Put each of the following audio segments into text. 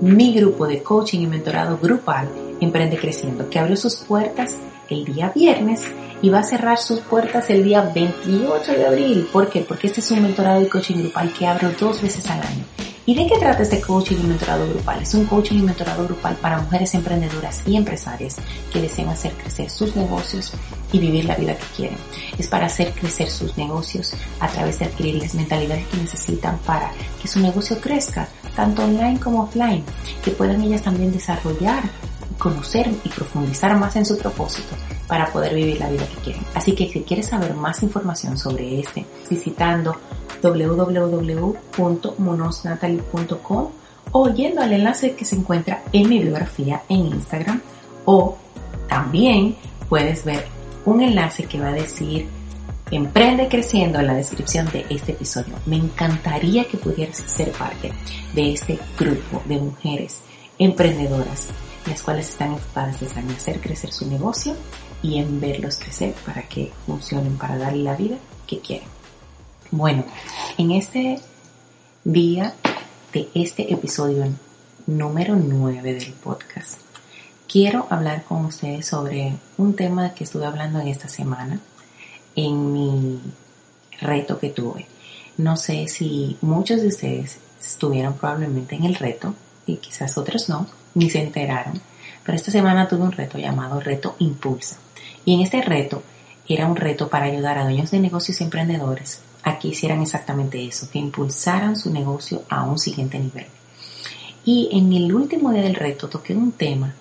mi grupo de coaching y mentorado grupal Emprende Creciendo, que abrió sus puertas el día viernes y va a cerrar sus puertas el día 28 de abril. ¿Por qué? Porque este es un mentorado y coaching grupal que abro dos veces al año. ¿Y de qué trata este coaching y mentorado grupal? Es un coaching y mentorado grupal para mujeres emprendedoras y empresarias que desean hacer crecer sus negocios y vivir la vida que quieren. Es para hacer crecer sus negocios a través de adquirir las mentalidades que necesitan para que su negocio crezca, tanto online como offline, que puedan ellas también desarrollar, conocer y profundizar más en su propósito para poder vivir la vida que quieren. Así que si quieres saber más información sobre este, visitando www.monosnatalie.com o yendo al enlace que se encuentra en mi biografía en Instagram o también puedes ver un enlace que va a decir Emprende creciendo en la descripción de este episodio. Me encantaría que pudieras ser parte de este grupo de mujeres emprendedoras, las cuales están enfocadas en hacer crecer su negocio y en verlos crecer para que funcionen, para darle la vida que quieren. Bueno, en este día de este episodio número 9 del podcast, quiero hablar con ustedes sobre un tema que estuve hablando en esta semana en mi reto que tuve. No sé si muchos de ustedes estuvieron probablemente en el reto y quizás otros no, ni se enteraron, pero esta semana tuve un reto llamado Reto Impulsa. Y en este reto era un reto para ayudar a dueños de negocios y emprendedores a que hicieran exactamente eso, que impulsaran su negocio a un siguiente nivel. Y en el último día del reto toqué un tema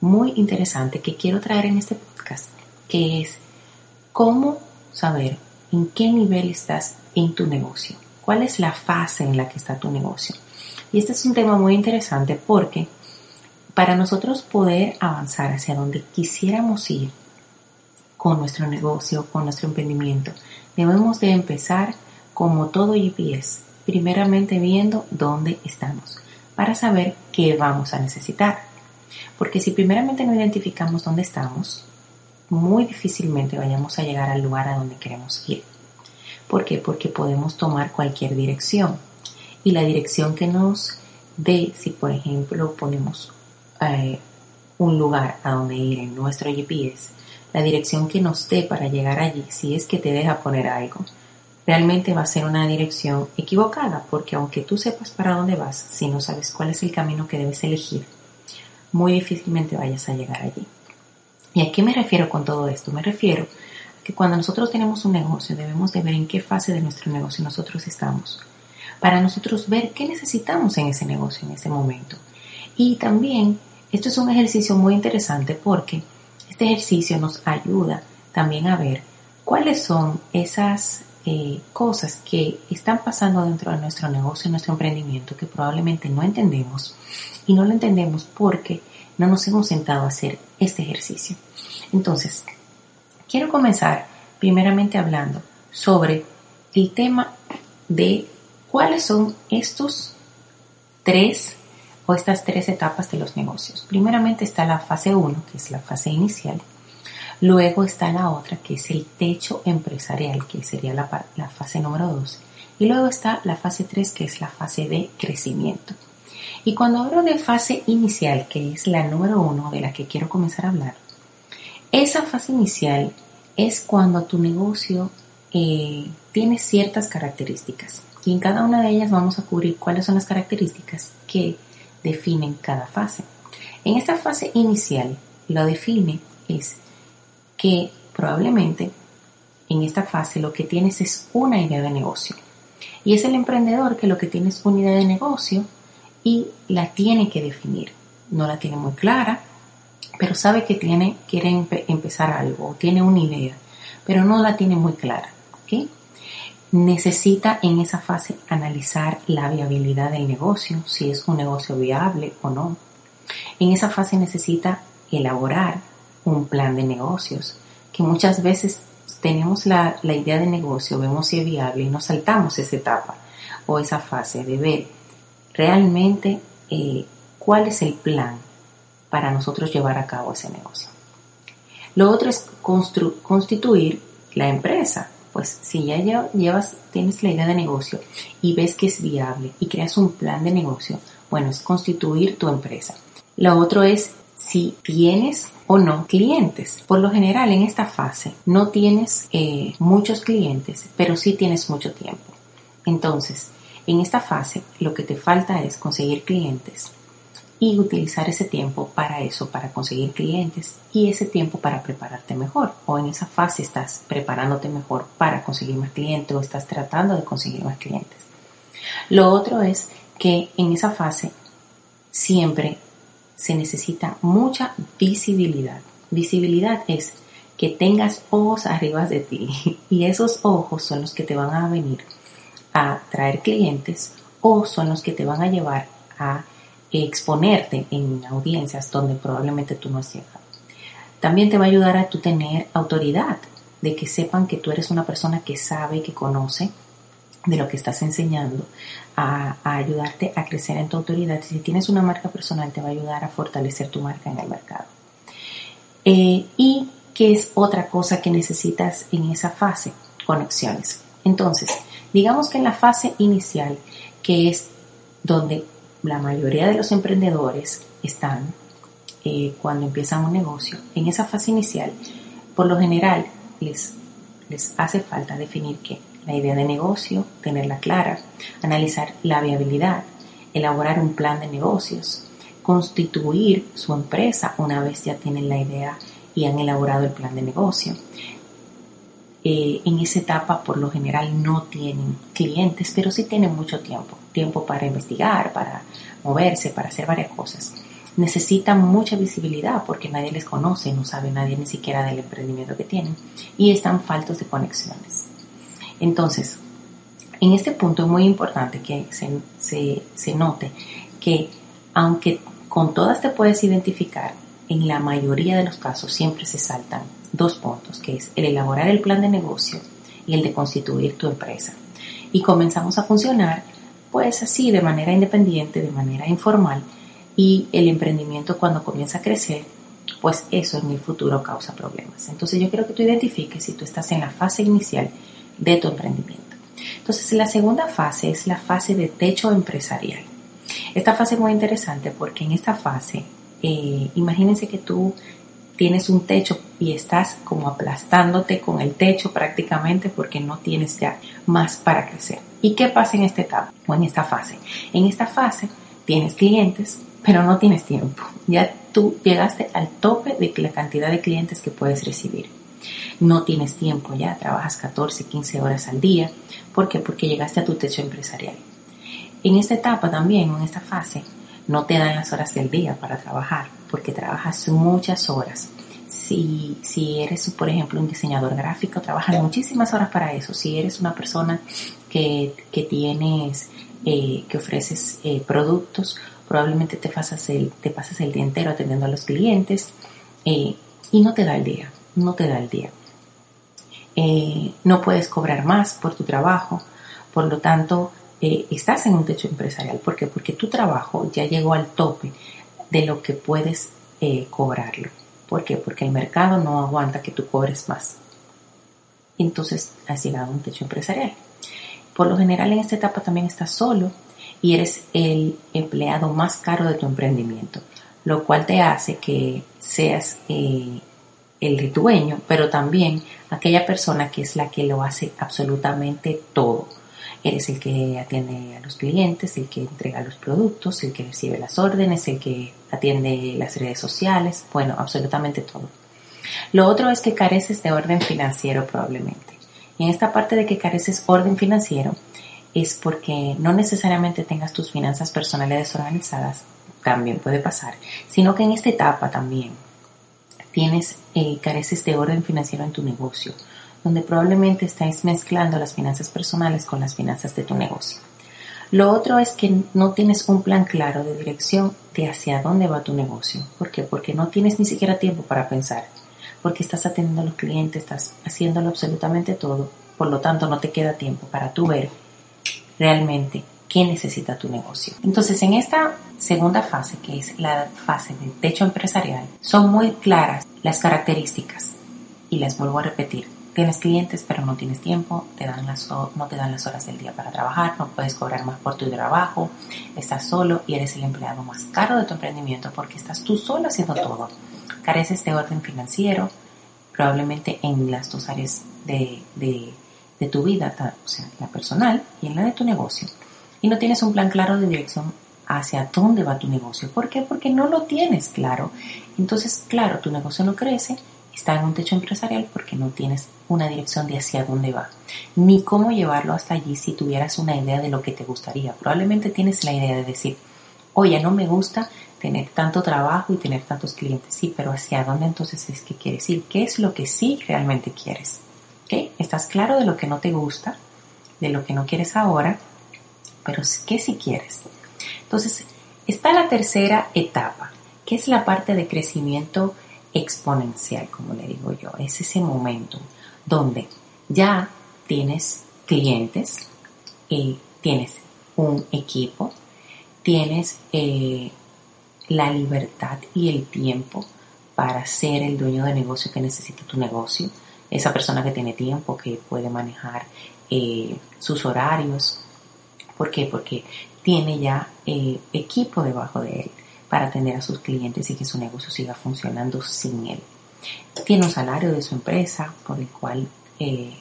muy interesante que quiero traer en este podcast, que es cómo saber en qué nivel estás en tu negocio, cuál es la fase en la que está tu negocio. Y este es un tema muy interesante porque para nosotros poder avanzar hacia donde quisiéramos ir con nuestro negocio, con nuestro emprendimiento, debemos de empezar como todo GPS, primeramente viendo dónde estamos, para saber qué vamos a necesitar. Porque si primeramente no identificamos dónde estamos, muy difícilmente vayamos a llegar al lugar a donde queremos ir. ¿Por qué? Porque podemos tomar cualquier dirección. Y la dirección que nos dé, si por ejemplo ponemos eh, un lugar a donde ir en nuestro GPS, la dirección que nos dé para llegar allí, si es que te deja poner algo, realmente va a ser una dirección equivocada, porque aunque tú sepas para dónde vas, si no sabes cuál es el camino que debes elegir, muy difícilmente vayas a llegar allí. ¿Y a qué me refiero con todo esto? Me refiero a que cuando nosotros tenemos un negocio debemos de ver en qué fase de nuestro negocio nosotros estamos, para nosotros ver qué necesitamos en ese negocio en ese momento. Y también esto es un ejercicio muy interesante porque este ejercicio nos ayuda también a ver cuáles son esas eh, cosas que están pasando dentro de nuestro negocio, nuestro emprendimiento, que probablemente no entendemos y no lo entendemos porque no nos hemos sentado a hacer este ejercicio. Entonces, quiero comenzar primeramente hablando sobre el tema de cuáles son estos tres estas tres etapas de los negocios. Primeramente está la fase 1, que es la fase inicial. Luego está la otra, que es el techo empresarial, que sería la, fase número 2. Y luego está la fase 3, que es la fase de crecimiento. Y cuando hablo de fase inicial, que es la número 1 de la que quiero comenzar a hablar, esa fase inicial es cuando tu negocio eh, tiene ciertas características. Y en cada una de ellas vamos a cubrir cuáles son las características que definen cada fase. En esta fase inicial, lo define es que probablemente en esta fase lo que tienes es una idea de negocio. Y es el emprendedor que lo que tiene es una idea de negocio y la tiene que definir. No la tiene muy clara, pero sabe que tiene, quiere empezar algo, tiene una idea, pero no la tiene muy clara. ¿okay? Necesita en esa fase analizar la viabilidad del negocio, si es un negocio viable o no. En esa fase necesita elaborar un plan de negocios, que muchas veces tenemos la, idea de negocio, vemos si es viable y nos saltamos esa etapa o esa fase de ver realmente eh, cuál es el plan para nosotros llevar a cabo ese negocio. Lo otro es constituir la empresa. Pues si ya llevas, tienes la idea de negocio y ves que es viable y creas un plan de negocio, bueno, es constituir tu empresa. Lo otro es si tienes o no clientes. Por lo general en esta fase no tienes eh, muchos clientes, pero sí tienes mucho tiempo. Entonces, en esta fase lo que te falta es conseguir clientes y utilizar ese tiempo para eso, para conseguir clientes y ese tiempo para prepararte mejor. O en esa fase estás preparándote mejor para conseguir más clientes o estás tratando de conseguir más clientes. Lo otro es que en esa fase siempre se necesita mucha visibilidad. Visibilidad es que tengas ojos arriba de ti y esos ojos son los que te van a venir a traer clientes o son los que te van a llevar a exponerte en audiencias donde probablemente tú no has llegado. También te va a ayudar a tú tener autoridad, de que sepan que tú eres una persona que sabe, que conoce de lo que estás enseñando, a, ayudarte a crecer en tu autoridad. Si tienes una marca personal, te va a ayudar a fortalecer tu marca en el mercado. Eh, y qué es otra cosa que necesitas en esa fase, conexiones. Entonces, digamos que en la fase inicial, que es donde la mayoría de los emprendedores están eh, cuando empiezan un negocio, en esa fase inicial, por lo general les, les hace falta definir qué, la idea de negocio, tenerla clara, analizar la viabilidad, elaborar un plan de negocios, constituir su empresa una vez ya tienen la idea y han elaborado el plan de negocio. Eh, en esa etapa por lo general no tienen clientes, pero sí tienen mucho tiempo, tiempo para investigar, para moverse, para hacer varias cosas. Necesitan mucha visibilidad porque nadie les conoce, no sabe nadie ni siquiera del emprendimiento que tienen y están faltos de conexiones. Entonces, en este punto es muy importante que se, note que aunque con todas te puedes identificar, en la mayoría de los casos siempre se saltan dos puntos, que es el elaborar el plan de negocio y el de constituir tu empresa. Y comenzamos a funcionar pues así, de manera independiente, de manera informal, y el emprendimiento cuando comienza a crecer, pues eso en el futuro causa problemas. Entonces yo quiero que tú identifiques si tú estás en la fase inicial de tu emprendimiento. Entonces, la segunda fase es la fase de techo empresarial. Esta fase es muy interesante porque en esta fase, eh, imagínense que tú tienes un techo y estás como aplastándote con el techo prácticamente porque no tienes ya más para crecer. ¿Y qué pasa en esta etapa o en esta fase? En esta fase tienes clientes, pero no tienes tiempo. Ya tú llegaste al tope de la cantidad de clientes que puedes recibir no tienes tiempo ya, trabajas 14, 15 horas al día. ¿Por qué? Porque llegaste a tu techo empresarial. En esta etapa también, en esta fase, no te dan las horas del día para trabajar, porque trabajas muchas horas. Si, si eres, por ejemplo, un diseñador gráfico, trabajas muchísimas horas para eso. Si eres una persona que, tienes, eh, que ofreces eh, productos, probablemente te pasas, el, te pasas el día entero atendiendo a los clientes eh, y no te da el día no te da el día. No puedes cobrar más por tu trabajo, por lo tanto, estás en un techo empresarial. ¿Por qué? Porque tu trabajo ya llegó al tope de lo que puedes eh, cobrarlo. ¿Por qué? Porque el mercado no aguanta que tú cobres más. Entonces has llegado a un techo empresarial. Por lo general en esta etapa también estás solo y eres el empleado más caro de tu emprendimiento, lo cual te hace que seas el dueño, pero también aquella persona que es la que lo hace absolutamente todo. Eres el que atiende a los clientes, el que entrega los productos, el que recibe las órdenes, el que atiende las redes sociales, bueno, absolutamente todo. Lo otro es que careces de orden financiero probablemente. Y en esta parte de que careces orden financiero es porque no necesariamente tengas tus finanzas personales desorganizadas, también puede pasar, sino que en esta etapa también tienes, eh, careces de orden financiero en tu negocio, donde probablemente estáis mezclando las finanzas personales con las finanzas de tu negocio. Lo otro es que no tienes un plan claro de dirección de hacia dónde va tu negocio. ¿Por qué? Porque no tienes ni siquiera tiempo para pensar, porque estás atendiendo a los clientes, estás haciéndolo absolutamente todo, por lo tanto no te queda tiempo para tú ver realmente qué necesita tu negocio. Entonces, en esta segunda fase, que es la fase de techo empresarial, son muy claras las características y las vuelvo a repetir. Tienes clientes pero no tienes tiempo, te dan las, no te dan las horas del día para trabajar, no puedes cobrar más por tu trabajo, estás solo y eres el empleado más caro de tu emprendimiento porque estás tú solo haciendo todo. Careces de orden financiero, probablemente en las dos áreas de, de, de tu vida, o sea, la personal y en la de tu negocio. Y no tienes un plan claro de dirección hacia dónde va tu negocio. ¿Por qué? Porque no lo tienes claro. Entonces, claro, tu negocio no crece, está en un techo empresarial porque no tienes una dirección de hacia dónde va, ni cómo llevarlo hasta allí si tuvieras una idea de lo que te gustaría. Probablemente tienes la idea de decir, oye, no me gusta tener tanto trabajo y tener tantos clientes, sí, pero hacia dónde entonces es que quieres ir, qué es lo que sí realmente quieres. ¿Ok? ¿Estás claro de lo que no te gusta, de lo que no quieres ahora, pero qué sí quieres? Entonces, está la tercera etapa, que es la parte de crecimiento exponencial, como le digo yo. Es ese momento donde ya tienes clientes, eh, tienes un equipo, tienes eh, la libertad y el tiempo para ser el dueño de negocio que necesita tu negocio. Esa persona que tiene tiempo, que puede manejar eh, sus horarios. ¿Por qué? Porque tiene ya equipo debajo de él para atender a sus clientes y que su negocio siga funcionando sin él. Tiene un salario de su empresa por el cual eh,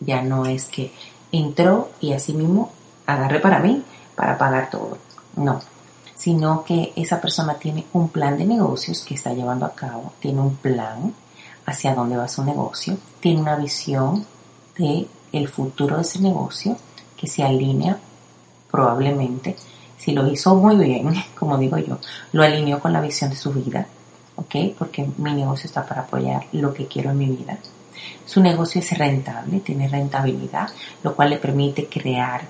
ya no es que entró y así mismo agarré para mí para pagar todo. No, sino que esa persona tiene un plan de negocios que está llevando a cabo, tiene un plan hacia dónde va su negocio, tiene una visión de el futuro de ese negocio que se alinea probablemente si lo hizo muy bien, como digo yo, lo alineó con la visión de su vida, ¿ok? Porque mi negocio está para apoyar lo que quiero en mi vida. Su negocio es rentable, tiene rentabilidad, lo cual le permite crear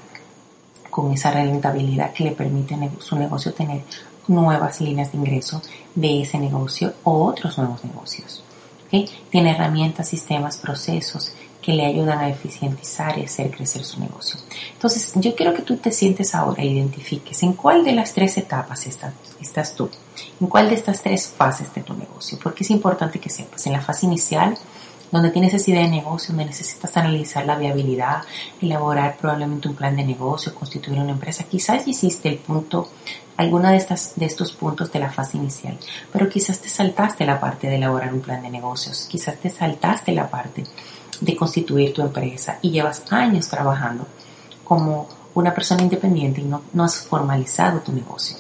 con esa rentabilidad que le permite su negocio tener nuevas líneas de ingreso de ese negocio o otros nuevos negocios. Tiene herramientas, sistemas, procesos que le ayudan a eficientizar y hacer crecer su negocio. Entonces, yo quiero que tú te sientes ahora, identifiques en cuál de las tres etapas estás tú, en cuál de estas tres fases de tu negocio, porque es importante que sepas, en la fase inicial, donde tienes esa idea de negocio, donde necesitas analizar la viabilidad, elaborar probablemente un plan de negocio, constituir una empresa, quizás hiciste el punto, alguna de, estas, de estos puntos de la fase inicial, pero quizás te saltaste la parte de elaborar un plan de negocios, quizás te saltaste la parte de constituir tu empresa y llevas años trabajando como una persona independiente y no, no has formalizado tu negocio.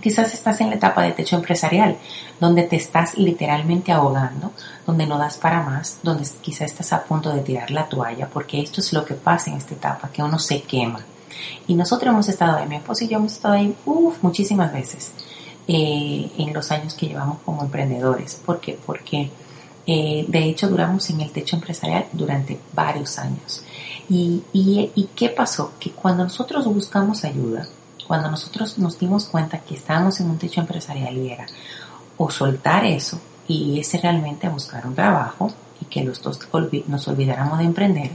Quizás estás en la etapa de techo empresarial, donde te estás literalmente ahogando, donde no das para más, donde quizás estás a punto de tirar la toalla, porque esto es lo que pasa en esta etapa, que uno se quema. Y nosotros hemos estado ahí, mi esposo y yo hemos estado ahí uf, muchísimas veces eh, en los años que llevamos como emprendedores. ¿Por qué? Porque eh, de hecho, duramos en el techo empresarial durante varios años. Y, y, qué pasó? Que cuando nosotros buscamos ayuda, cuando nosotros nos dimos cuenta que estábamos en un techo empresarial y era o soltar eso y irse realmente a buscar un trabajo y que los dos nos olvidáramos de emprender,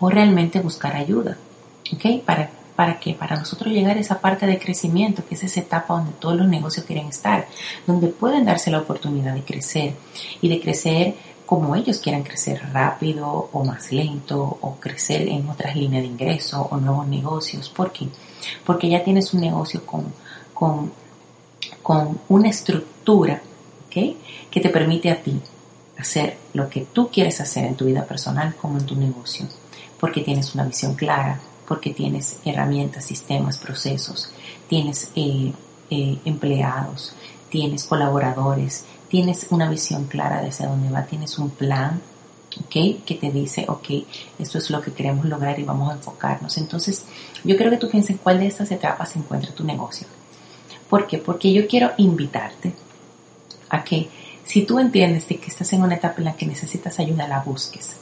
o realmente buscar ayuda, ¿ok? Para ¿Para qué? Para nosotros llegar a esa parte de crecimiento, que es esa etapa donde todos los negocios quieren estar, donde pueden darse la oportunidad de crecer y de crecer como ellos quieran crecer rápido o más lento o crecer en otras líneas de ingreso o nuevos negocios. ¿Por qué? Porque ya tienes un negocio con, con, con una estructura ¿okay? que te permite a ti hacer lo que tú quieres hacer en tu vida personal como en tu negocio, porque tienes una visión clara, porque tienes herramientas, sistemas, procesos, tienes eh, eh, empleados, tienes colaboradores, tienes una visión clara de hacia dónde va, tienes un plan, ¿ok? Que te dice, ok, esto es lo que queremos lograr y vamos a enfocarnos. Entonces, yo creo que tú pienses cuál de estas etapas se encuentra tu negocio. ¿Por qué? Porque yo quiero invitarte a que si tú entiendes de que estás en una etapa en la que necesitas ayuda, la busques.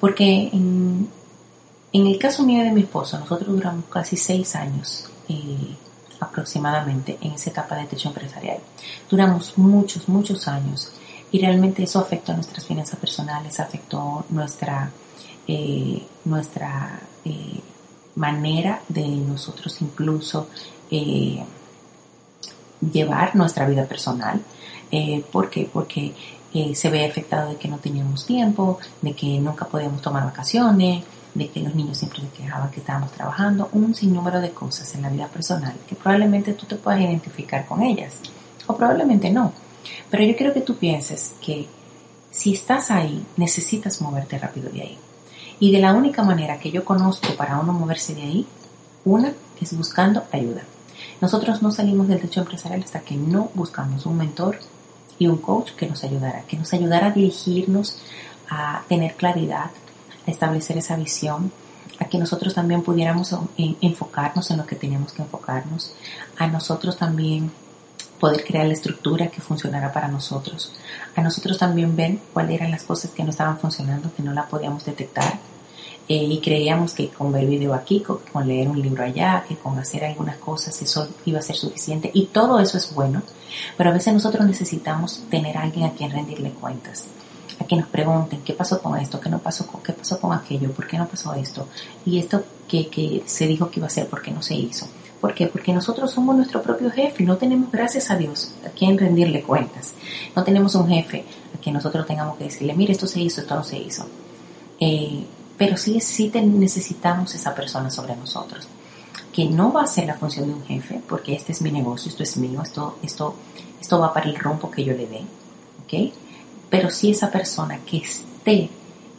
Porque en, en el caso mío de mi esposo, nosotros duramos casi seis años eh, aproximadamente en esa etapa de techo empresarial. Duramos muchos, muchos años y realmente eso afectó nuestras finanzas personales, afectó nuestra, eh, nuestra eh, manera de nosotros incluso eh, llevar nuestra vida personal. ¿Por qué? Porque se ve afectado de que no teníamos tiempo, de que nunca podíamos tomar vacaciones, de que los niños siempre se quejaban que estábamos trabajando, un sinnúmero de cosas en la vida personal que probablemente tú te puedas identificar con ellas o probablemente no. Pero yo quiero que tú pienses que si estás ahí, necesitas moverte rápido de ahí. Y de la única manera que yo conozco para uno moverse de ahí, una es buscando ayuda. Nosotros no salimos del techo empresarial hasta que no buscamos un mentor y un coach que nos ayudara, que nos ayudara a dirigirnos, a tener claridad, establecer esa visión, a que nosotros también pudiéramos enfocarnos en lo que teníamos que enfocarnos, a nosotros también poder crear la estructura que funcionara para nosotros. A nosotros también ver cuáles eran las cosas que no estaban funcionando, que no la podíamos detectar. Eh, y creíamos que con ver video aquí, con, leer un libro allá, que con hacer algunas cosas eso iba a ser suficiente. Y todo eso es bueno, pero a veces nosotros necesitamos tener alguien a quien rendirle cuentas. A que nos pregunten qué pasó con esto, qué no pasó con, qué pasó con aquello, por qué no pasó esto. Y esto que, que se dijo que iba a ser, por qué no se hizo. ¿Por qué? Porque nosotros somos nuestro propio jefe, no tenemos, gracias a Dios, a quien rendirle cuentas. No tenemos un jefe a quien nosotros tengamos que decirle, mire, esto se hizo, esto no se hizo. Eh, pero sí, sí necesitamos esa persona sobre nosotros, que no va a ser la función de un jefe, porque este es mi negocio, esto es mío, esto, esto, esto va para el rompo que yo le dé, ¿ok? Pero sí esa persona que esté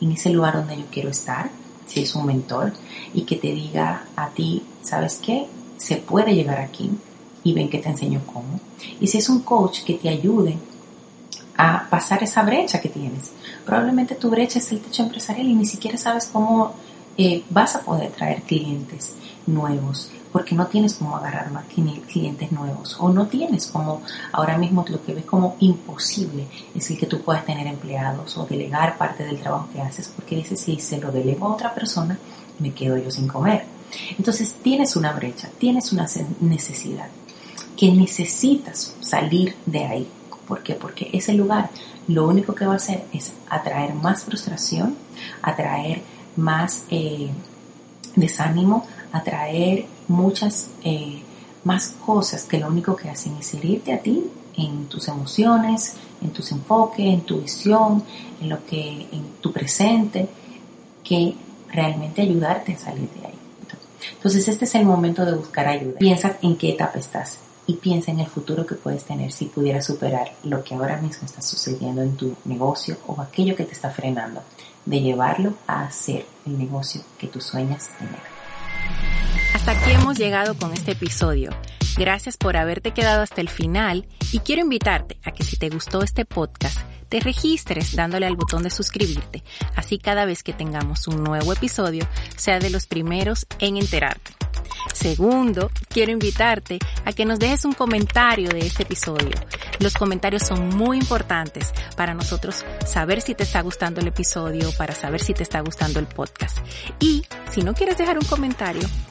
en ese lugar donde yo quiero estar, si es un mentor, y que te diga a ti, ¿sabes qué? se puede llegar aquí y ven que te enseño cómo. Y si es un coach que te ayude a pasar esa brecha que tienes, probablemente tu brecha es el techo empresarial y ni siquiera sabes cómo vas a poder traer clientes nuevos porque no tienes cómo agarrar más clientes nuevos o no tienes como ahora mismo lo que ves como imposible es el que tú puedas tener empleados o delegar parte del trabajo que haces porque dices si se lo delego a otra persona me quedo yo sin comer entonces tienes una brecha, tienes una necesidad que necesitas salir de ahí. ¿Por qué? Porque ese lugar lo único que va a hacer es atraer más frustración, atraer más eh, desánimo, atraer muchas eh, más cosas que lo único que hacen es herirte a ti en tus emociones, en tus enfoques, en tu visión, en lo que, en tu presente, que realmente ayudarte a salir de ahí. Entonces este es el momento de buscar ayuda. Piensa en qué etapa estás y piensa en el futuro que puedes tener si pudieras superar lo que ahora mismo está sucediendo en tu negocio o aquello que te está frenando de llevarlo a hacer el negocio que tú sueñas tener. Hasta aquí hemos llegado con este episodio. Gracias por haberte quedado hasta el final y quiero invitarte a que si te gustó este podcast, te registres dándole al botón de suscribirte. Así cada vez que tengamos un nuevo episodio, sea de los primeros en enterarte. Segundo, quiero invitarte a que nos dejes un comentario de este episodio. Los comentarios son muy importantes para nosotros saber si te está gustando el episodio, para saber si te está gustando el podcast. Y si no quieres dejar un comentario